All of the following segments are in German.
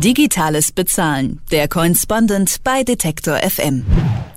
Digitales Bezahlen. Der Correspondent bei Detektor FM.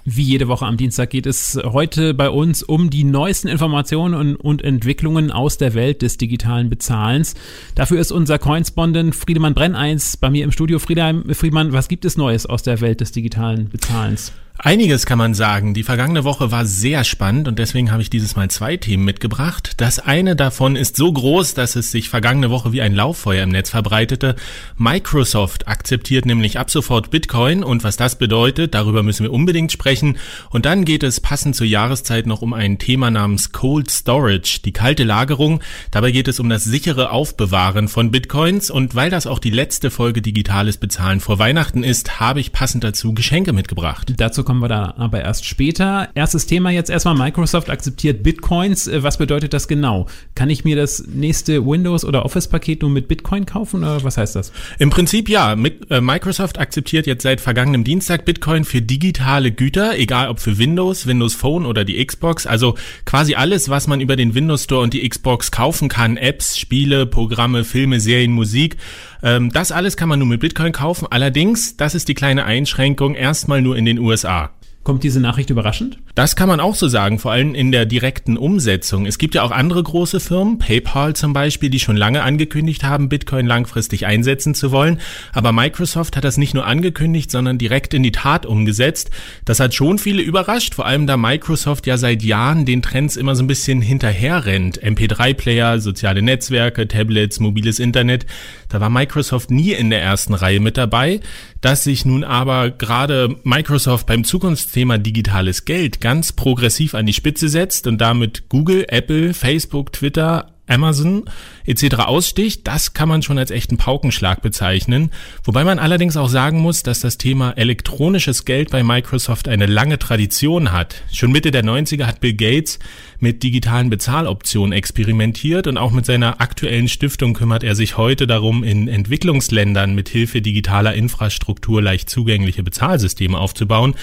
Wie jede Woche am Dienstag geht es heute bei uns um die neuesten Informationen und, Entwicklungen aus der Welt des digitalen Bezahlens. Dafür ist unser Correspondent Friedemann Brenneins bei mir im Studio. Friedemann, was gibt es Neues aus der Welt des digitalen Bezahlens? Einiges kann man sagen. Die vergangene Woche war sehr spannend und deswegen habe ich dieses Mal zwei Themen mitgebracht. Das eine davon ist so groß, dass es sich vergangene Woche wie ein Lauffeuer im Netz verbreitete. Microsoft akzeptiert nämlich ab sofort Bitcoin und was das bedeutet, darüber müssen wir unbedingt sprechen. Und dann geht es passend zur Jahreszeit noch um ein Thema namens Cold Storage, die kalte Lagerung. Dabei geht es um das sichere Aufbewahren von Bitcoins und weil das auch die letzte Folge digitales Bezahlen vor Weihnachten ist, habe ich passend dazu Geschenke mitgebracht. Dazu kommen wir da aber erst später. Erstes Thema jetzt erstmal, Microsoft akzeptiert Bitcoins. Äh, was bedeutet das genau? Kann ich mir das nächste Windows- oder Office-Paket nur mit Bitcoin kaufen oder was heißt das? Im Prinzip ja. Äh, Microsoft akzeptiert jetzt seit vergangenem Dienstag Bitcoin für digitale Güter, egal ob für Windows, Windows Phone oder die Xbox. Also quasi alles, was man über den Windows Store und die Xbox kaufen kann. Apps, Spiele, Programme, Filme, Serien, Musik. Ähm, das alles kann man nur mit Bitcoin kaufen. Allerdings, das ist die kleine Einschränkung, erstmal nur in den USA. Kommt diese Nachricht überraschend? Das kann man auch so sagen, vor allem in der direkten Umsetzung. Es gibt ja auch andere große Firmen, PayPal zum Beispiel, die schon lange angekündigt haben, Bitcoin langfristig einsetzen zu wollen. Aber Microsoft hat das nicht nur angekündigt, sondern direkt in die Tat umgesetzt. Das hat schon viele überrascht, vor allem da Microsoft ja seit Jahren den Trends immer so ein bisschen hinterher rennt. MP3-Player, soziale Netzwerke, Tablets, mobiles Internet. Da war Microsoft nie in der ersten Reihe mit dabei. Dass sich nun aber gerade Microsoft beim Zukunftsthema digitales Geld ganz progressiv an die Spitze setzt und damit Google, Apple, Facebook, Twitter, Amazon etc. aussticht, das kann man schon als echten Paukenschlag bezeichnen. Wobei man allerdings auch sagen muss, dass das Thema elektronisches Geld bei Microsoft eine lange Tradition hat. Schon Mitte der 90er hat Bill Gates mit digitalen Bezahloptionen experimentiert und auch mit seiner aktuellen Stiftung kümmert er sich heute darum, in Entwicklungsländern mit Hilfe digitaler Infrastruktur leicht zugängliche Bezahlsysteme aufzubauen.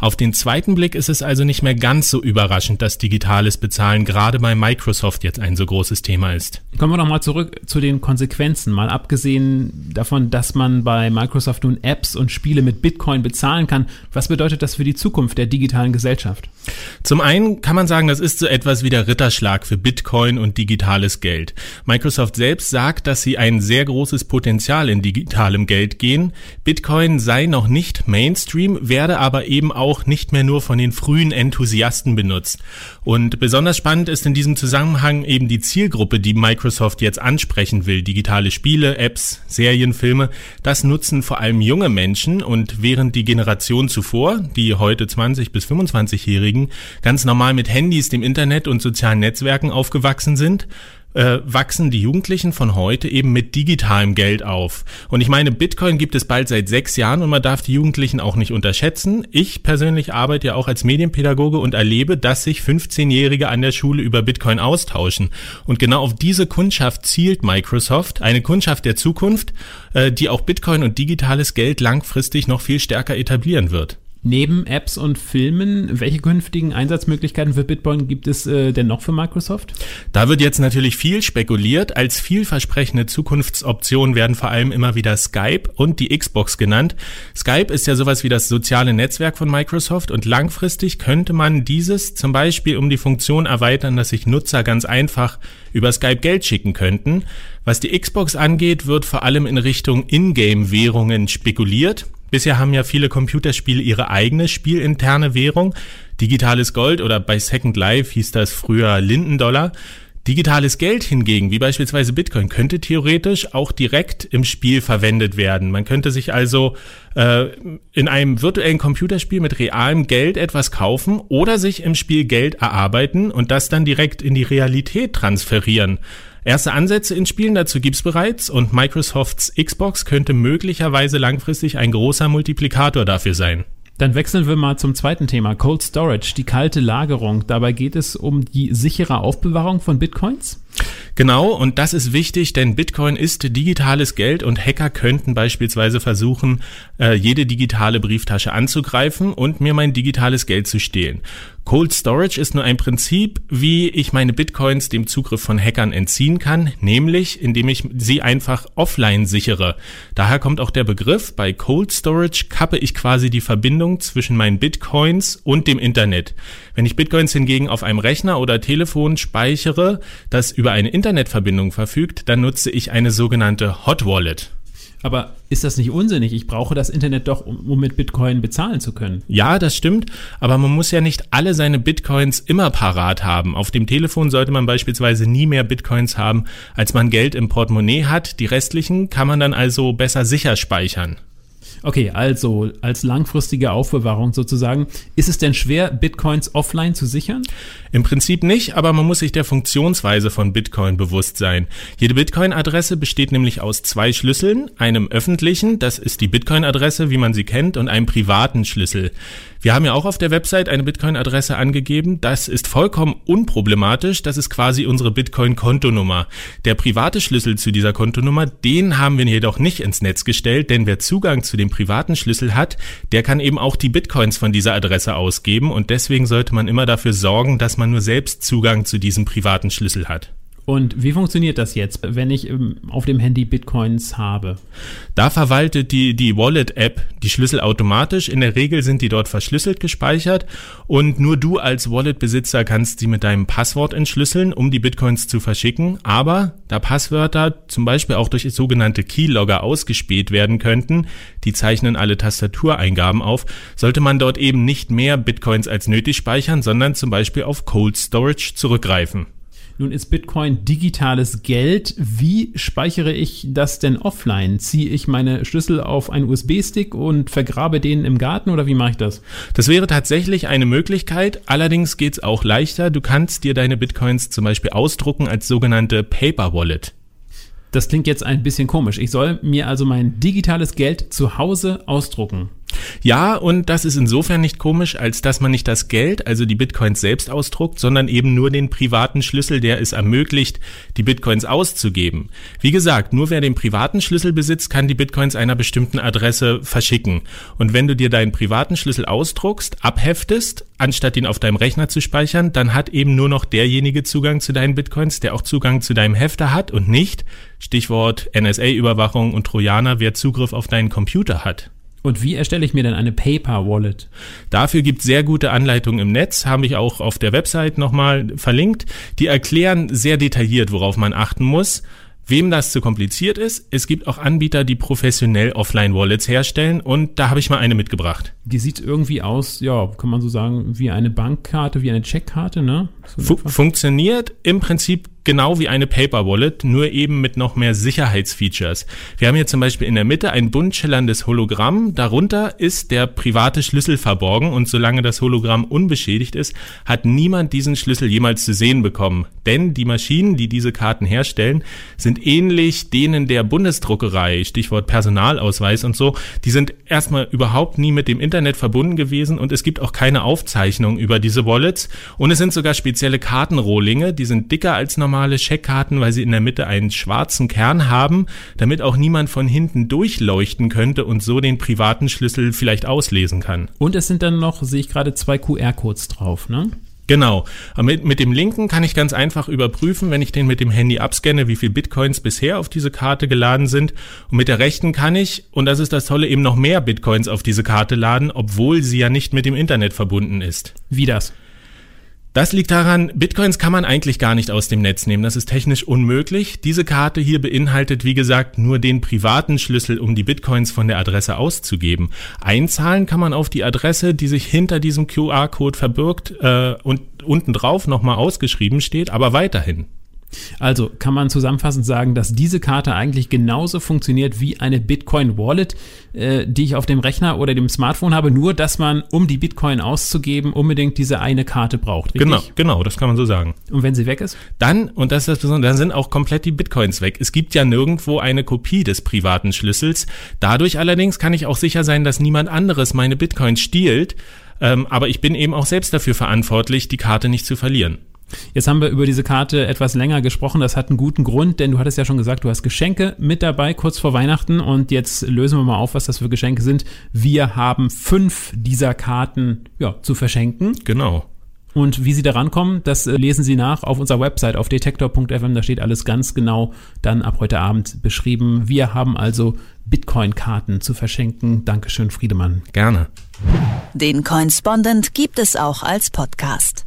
Auf den zweiten Blick ist es also nicht mehr ganz so überraschend, dass digitales Bezahlen gerade bei Microsoft jetzt ein so großes Thema ist. Kommen wir noch mal zurück zu den Konsequenzen. Mal abgesehen davon, dass man bei Microsoft nun Apps und Spiele mit Bitcoin bezahlen kann. Was bedeutet das für die Zukunft der digitalen Gesellschaft? Zum einen kann man sagen, das ist so etwas wie der Ritterschlag für Bitcoin und digitales Geld. Microsoft selbst sagt, dass sie ein sehr großes Potenzial in digitalem Geld gehen. Bitcoin sei noch nicht Mainstream, werde aber eben auch nicht mehr nur von den frühen Enthusiasten benutzt. Und besonders spannend ist in diesem Zusammenhang eben die Zielgruppe, die Microsoft jetzt ansprechen will. Digitale Spiele, Apps, Serien, Filme, das nutzen vor allem junge Menschen und während die Generation zuvor, die heute 20 bis 25-Jährigen, ganz normal mit Handys, dem Internet und sozialen Netzwerken aufgewachsen sind, äh, wachsen die Jugendlichen von heute eben mit digitalem Geld auf. Und ich meine, Bitcoin gibt es bald seit sechs Jahren und man darf die Jugendlichen auch nicht unterschätzen. Ich persönlich arbeite ja auch als Medienpädagoge und erlebe, dass sich 15-Jährige an der Schule über Bitcoin austauschen. Und genau auf diese Kundschaft zielt Microsoft, eine Kundschaft der Zukunft, äh, die auch Bitcoin und digitales Geld langfristig noch viel stärker etablieren wird. Neben Apps und Filmen, welche künftigen Einsatzmöglichkeiten für Bitcoin gibt es äh, denn noch für Microsoft? Da wird jetzt natürlich viel spekuliert. Als vielversprechende Zukunftsoption werden vor allem immer wieder Skype und die Xbox genannt. Skype ist ja sowas wie das soziale Netzwerk von Microsoft und langfristig könnte man dieses zum Beispiel um die Funktion erweitern, dass sich Nutzer ganz einfach über Skype Geld schicken könnten. Was die Xbox angeht, wird vor allem in Richtung Ingame-Währungen spekuliert. Bisher haben ja viele Computerspiele ihre eigene spielinterne Währung. Digitales Gold oder bei Second Life hieß das früher Lindendollar. Digitales Geld hingegen, wie beispielsweise Bitcoin, könnte theoretisch auch direkt im Spiel verwendet werden. Man könnte sich also äh, in einem virtuellen Computerspiel mit realem Geld etwas kaufen oder sich im Spiel Geld erarbeiten und das dann direkt in die Realität transferieren. Erste Ansätze in Spielen dazu gibt's bereits und Microsofts Xbox könnte möglicherweise langfristig ein großer Multiplikator dafür sein. Dann wechseln wir mal zum zweiten Thema, Cold Storage, die kalte Lagerung. Dabei geht es um die sichere Aufbewahrung von Bitcoins. Genau, und das ist wichtig, denn Bitcoin ist digitales Geld und Hacker könnten beispielsweise versuchen, äh, jede digitale Brieftasche anzugreifen und mir mein digitales Geld zu stehlen. Cold Storage ist nur ein Prinzip, wie ich meine Bitcoins dem Zugriff von Hackern entziehen kann, nämlich indem ich sie einfach offline sichere. Daher kommt auch der Begriff, bei Cold Storage kappe ich quasi die Verbindung zwischen meinen Bitcoins und dem Internet. Wenn ich Bitcoins hingegen auf einem Rechner oder Telefon speichere, das über eine Internetverbindung verfügt, dann nutze ich eine sogenannte Hot Wallet. Aber ist das nicht unsinnig? Ich brauche das Internet doch, um, um, mit Bitcoin bezahlen zu können. Ja, das stimmt. Aber man muss ja nicht alle seine Bitcoins immer parat haben. Auf dem Telefon sollte man beispielsweise nie mehr Bitcoins haben, als man Geld im Portemonnaie hat. Die restlichen kann man dann also besser sicher speichern. Okay, also als langfristige Aufbewahrung sozusagen. Ist es denn schwer, Bitcoins offline zu sichern? Im Prinzip nicht, aber man muss sich der Funktionsweise von Bitcoin bewusst sein. Jede Bitcoin-Adresse besteht nämlich aus zwei Schlüsseln, einem öffentlichen, das ist die Bitcoin-Adresse, wie man sie kennt, und einem privaten Schlüssel. Wir haben ja auch auf der Website eine Bitcoin-Adresse angegeben. Das ist vollkommen unproblematisch. Das ist quasi unsere Bitcoin-Kontonummer. Der private Schlüssel zu dieser Kontonummer, den haben wir jedoch nicht ins Netz gestellt, denn wer Zugang zu dem privaten Schlüssel hat, der kann eben auch die Bitcoins von dieser Adresse ausgeben und deswegen sollte man immer dafür sorgen, dass man nur selbst Zugang zu diesem privaten Schlüssel hat. Und wie funktioniert das jetzt, wenn ich ähm, auf dem Handy Bitcoins habe? Da verwaltet die, die Wallet-App die Schlüssel automatisch. In der Regel sind die dort verschlüsselt gespeichert und nur du als Wallet-Besitzer kannst sie mit deinem Passwort entschlüsseln, um die Bitcoins zu verschicken. Aber da Passwörter zum Beispiel auch durch sogenannte Keylogger ausgespäht werden könnten, die zeichnen alle Tastatureingaben auf, sollte man dort eben nicht mehr Bitcoins als nötig speichern, sondern zum Beispiel auf Cold Storage zurückgreifen. Nun ist Bitcoin digitales Geld. Wie speichere ich das denn offline? Ziehe ich meine Schlüssel auf einen USB-Stick und vergrabe den im Garten oder wie mache ich das? Das wäre tatsächlich eine Möglichkeit. Allerdings geht es auch leichter. Du kannst dir deine Bitcoins zum Beispiel ausdrucken als sogenannte Paper Wallet. Das klingt jetzt ein bisschen komisch. Ich soll mir also mein digitales Geld zu Hause ausdrucken. Ja, und das ist insofern nicht komisch, als dass man nicht das Geld, also die Bitcoins selbst ausdruckt, sondern eben nur den privaten Schlüssel, der es ermöglicht, die Bitcoins auszugeben. Wie gesagt, nur wer den privaten Schlüssel besitzt, kann die Bitcoins einer bestimmten Adresse verschicken. Und wenn du dir deinen privaten Schlüssel ausdruckst, abheftest, anstatt ihn auf deinem Rechner zu speichern, dann hat eben nur noch derjenige Zugang zu deinen Bitcoins, der auch Zugang zu deinem Hefter hat und nicht, Stichwort NSA-Überwachung und Trojaner, wer Zugriff auf deinen Computer hat. Und wie erstelle ich mir denn eine Paper Wallet? Dafür gibt es sehr gute Anleitungen im Netz, habe ich auch auf der Website nochmal verlinkt. Die erklären sehr detailliert, worauf man achten muss. Wem das zu kompliziert ist, es gibt auch Anbieter, die professionell Offline-Wallets herstellen und da habe ich mal eine mitgebracht. Die sieht irgendwie aus, ja, kann man so sagen, wie eine Bankkarte, wie eine Checkkarte, ne? So Fu funktioniert im Prinzip genau wie eine Paper Wallet, nur eben mit noch mehr Sicherheitsfeatures. Wir haben hier zum Beispiel in der Mitte ein bunt schillerndes Hologramm. Darunter ist der private Schlüssel verborgen und solange das Hologramm unbeschädigt ist, hat niemand diesen Schlüssel jemals zu sehen bekommen. Denn die Maschinen, die diese Karten herstellen, sind ähnlich denen der Bundesdruckerei, Stichwort Personalausweis und so. Die sind erstmal überhaupt nie mit dem Internet verbunden gewesen und es gibt auch keine Aufzeichnung über diese Wallets und es sind sogar spezielle Kartenrohlinge, die sind dicker als normal normale Scheckkarten, weil sie in der Mitte einen schwarzen Kern haben, damit auch niemand von hinten durchleuchten könnte und so den privaten Schlüssel vielleicht auslesen kann. Und es sind dann noch, sehe ich gerade, zwei QR-Codes drauf, ne? Genau. Mit, mit dem linken kann ich ganz einfach überprüfen, wenn ich den mit dem Handy abscanne, wie viel Bitcoins bisher auf diese Karte geladen sind. Und mit der rechten kann ich, und das ist das Tolle, eben noch mehr Bitcoins auf diese Karte laden, obwohl sie ja nicht mit dem Internet verbunden ist. Wie das? Das liegt daran, Bitcoins kann man eigentlich gar nicht aus dem Netz nehmen. Das ist technisch unmöglich. Diese Karte hier beinhaltet, wie gesagt, nur den privaten Schlüssel, um die Bitcoins von der Adresse auszugeben. Einzahlen kann man auf die Adresse, die sich hinter diesem QR-Code verbirgt äh, und unten drauf nochmal ausgeschrieben steht, aber weiterhin. Also kann man zusammenfassend sagen, dass diese Karte eigentlich genauso funktioniert wie eine Bitcoin Wallet, äh, die ich auf dem Rechner oder dem Smartphone habe, nur dass man, um die Bitcoin auszugeben, unbedingt diese eine Karte braucht. Richtig? Genau, genau, das kann man so sagen. Und wenn sie weg ist? Dann, und das ist das Besondere, dann sind auch komplett die Bitcoins weg. Es gibt ja nirgendwo eine Kopie des privaten Schlüssels. Dadurch allerdings kann ich auch sicher sein, dass niemand anderes meine Bitcoins stiehlt. Ähm, aber ich bin eben auch selbst dafür verantwortlich, die Karte nicht zu verlieren. Jetzt haben wir über diese Karte etwas länger gesprochen. Das hat einen guten Grund, denn du hattest ja schon gesagt, du hast Geschenke mit dabei kurz vor Weihnachten und jetzt lösen wir mal auf, was das für Geschenke sind. Wir haben fünf dieser Karten ja, zu verschenken. Genau. Und wie Sie da rankommen, das äh, lesen Sie nach auf unserer Website auf detektor.fm. Da steht alles ganz genau dann ab heute Abend beschrieben. Wir haben also Bitcoin-Karten zu verschenken. Dankeschön, Friedemann. Gerne. Den Coinspondent gibt es auch als Podcast.